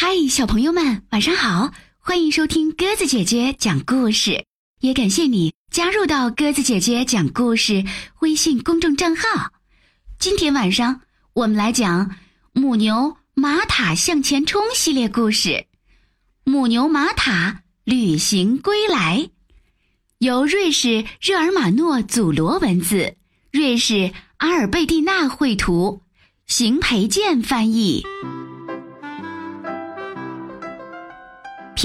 嗨，小朋友们，晚上好！欢迎收听鸽子姐姐讲故事，也感谢你加入到鸽子姐姐讲故事微信公众账号。今天晚上我们来讲母牛玛塔向前冲系列故事，《母牛玛塔旅行归来》，由瑞士热尔马诺祖罗文字，瑞士阿尔贝蒂娜绘图，邢培建翻译。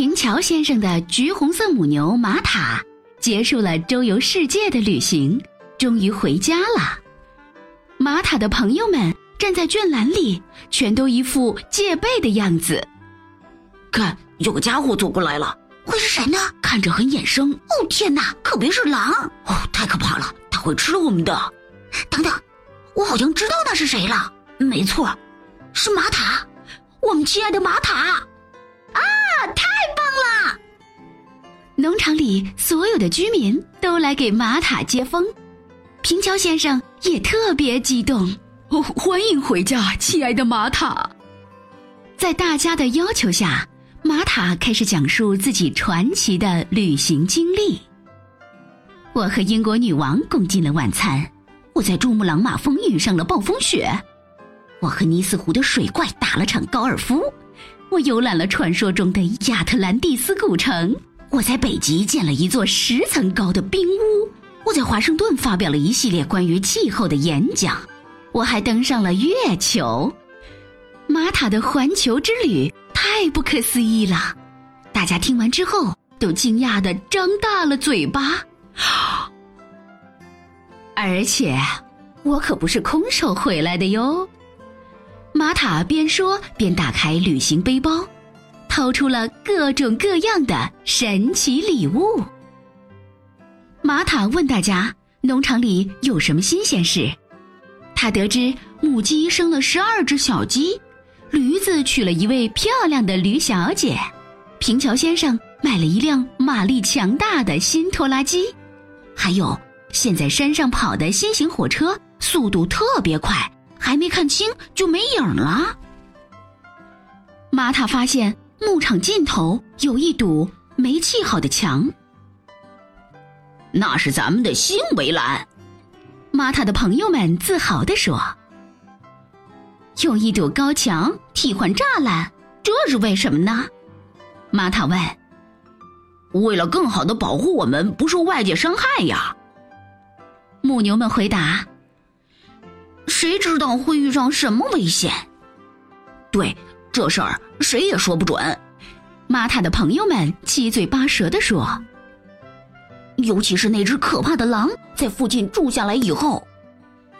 平桥先生的橘红色母牛玛塔结束了周游世界的旅行，终于回家了。玛塔的朋友们站在圈栏里，全都一副戒备的样子。看，有个家伙走过来了，会是谁呢？看着很眼生。哦，天哪，可别是狼！哦，太可怕了，他会吃我们的。等等，我好像知道那是谁了。没错，是玛塔，我们亲爱的玛塔。农场里所有的居民都来给玛塔接风，平桥先生也特别激动。哦，欢迎回家，亲爱的玛塔！在大家的要求下，玛塔开始讲述自己传奇的旅行经历。我和英国女王共进了晚餐，我在珠穆朗玛峰遇上了暴风雪，我和尼斯湖的水怪打了场高尔夫，我游览了传说中的亚特兰蒂斯古城。我在北极建了一座十层高的冰屋，我在华盛顿发表了一系列关于气候的演讲，我还登上了月球。玛塔的环球之旅太不可思议了，大家听完之后都惊讶的张大了嘴巴。而且，我可不是空手回来的哟。玛塔边说边打开旅行背包。掏出了各种各样的神奇礼物。玛塔问大家：“农场里有什么新鲜事？”他得知母鸡生了十二只小鸡，驴子娶了一位漂亮的驴小姐，平桥先生买了一辆马力强大的新拖拉机，还有现在山上跑的新型火车速度特别快，还没看清就没影了。玛塔发现。牧场尽头有一堵没砌好的墙，那是咱们的新围栏。玛塔的朋友们自豪地说：“用一堵高墙替换栅栏，这是为什么呢？”玛塔问。“为了更好的保护我们不受外界伤害呀。”牧牛们回答。“谁知道会遇上什么危险？”对。这事儿谁也说不准，玛塔的朋友们七嘴八舌地说。尤其是那只可怕的狼在附近住下来以后，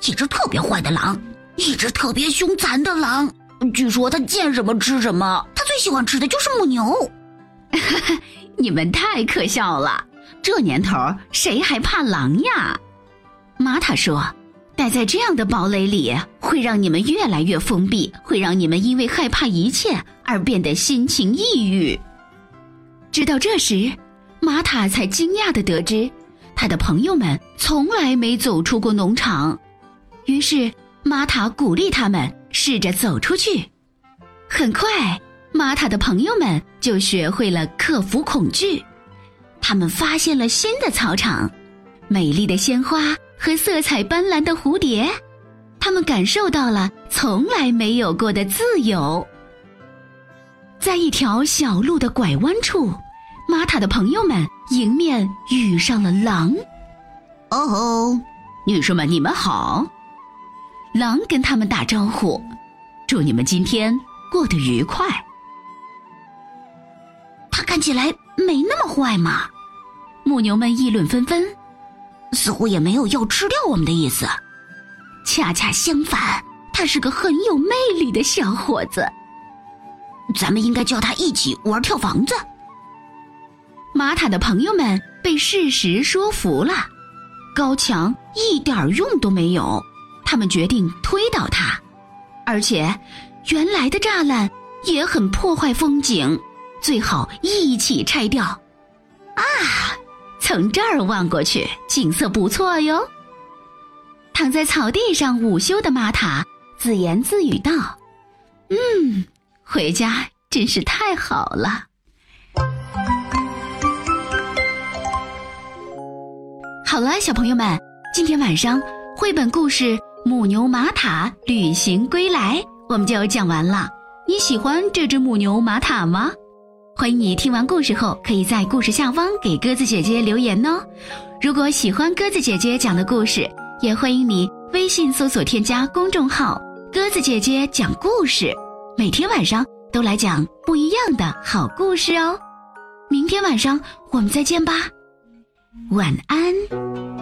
一只特别坏的狼，一只特别凶残的狼。据说它见什么吃什么，它最喜欢吃的就是母牛。你们太可笑了，这年头谁还怕狼呀？玛塔说。待在这样的堡垒里，会让你们越来越封闭，会让你们因为害怕一切而变得心情抑郁。直到这时，玛塔才惊讶的得知，他的朋友们从来没走出过农场。于是，玛塔鼓励他们试着走出去。很快，玛塔的朋友们就学会了克服恐惧。他们发现了新的草场，美丽的鲜花。和色彩斑斓的蝴蝶，他们感受到了从来没有过的自由。在一条小路的拐弯处，玛塔的朋友们迎面遇上了狼。哦吼，女士们，你们好！狼跟他们打招呼，祝你们今天过得愉快。他看起来没那么坏嘛？牧牛们议论纷纷。似乎也没有要吃掉我们的意思，恰恰相反，他是个很有魅力的小伙子。咱们应该叫他一起玩跳房子。玛塔的朋友们被事实说服了，高墙一点用都没有，他们决定推倒它，而且原来的栅栏也很破坏风景，最好一起拆掉。啊！从这儿望过去，景色不错哟。躺在草地上午休的玛塔自言自语道：“嗯，回家真是太好了。好了，小朋友们，今天晚上绘本故事《母牛玛塔旅行归来》我们就讲完了。你喜欢这只母牛玛塔吗？欢迎你听完故事后，可以在故事下方给鸽子姐姐留言哦。如果喜欢鸽子姐姐讲的故事，也欢迎你微信搜索添加公众号“鸽子姐姐讲故事”，每天晚上都来讲不一样的好故事哦。明天晚上我们再见吧。晚安。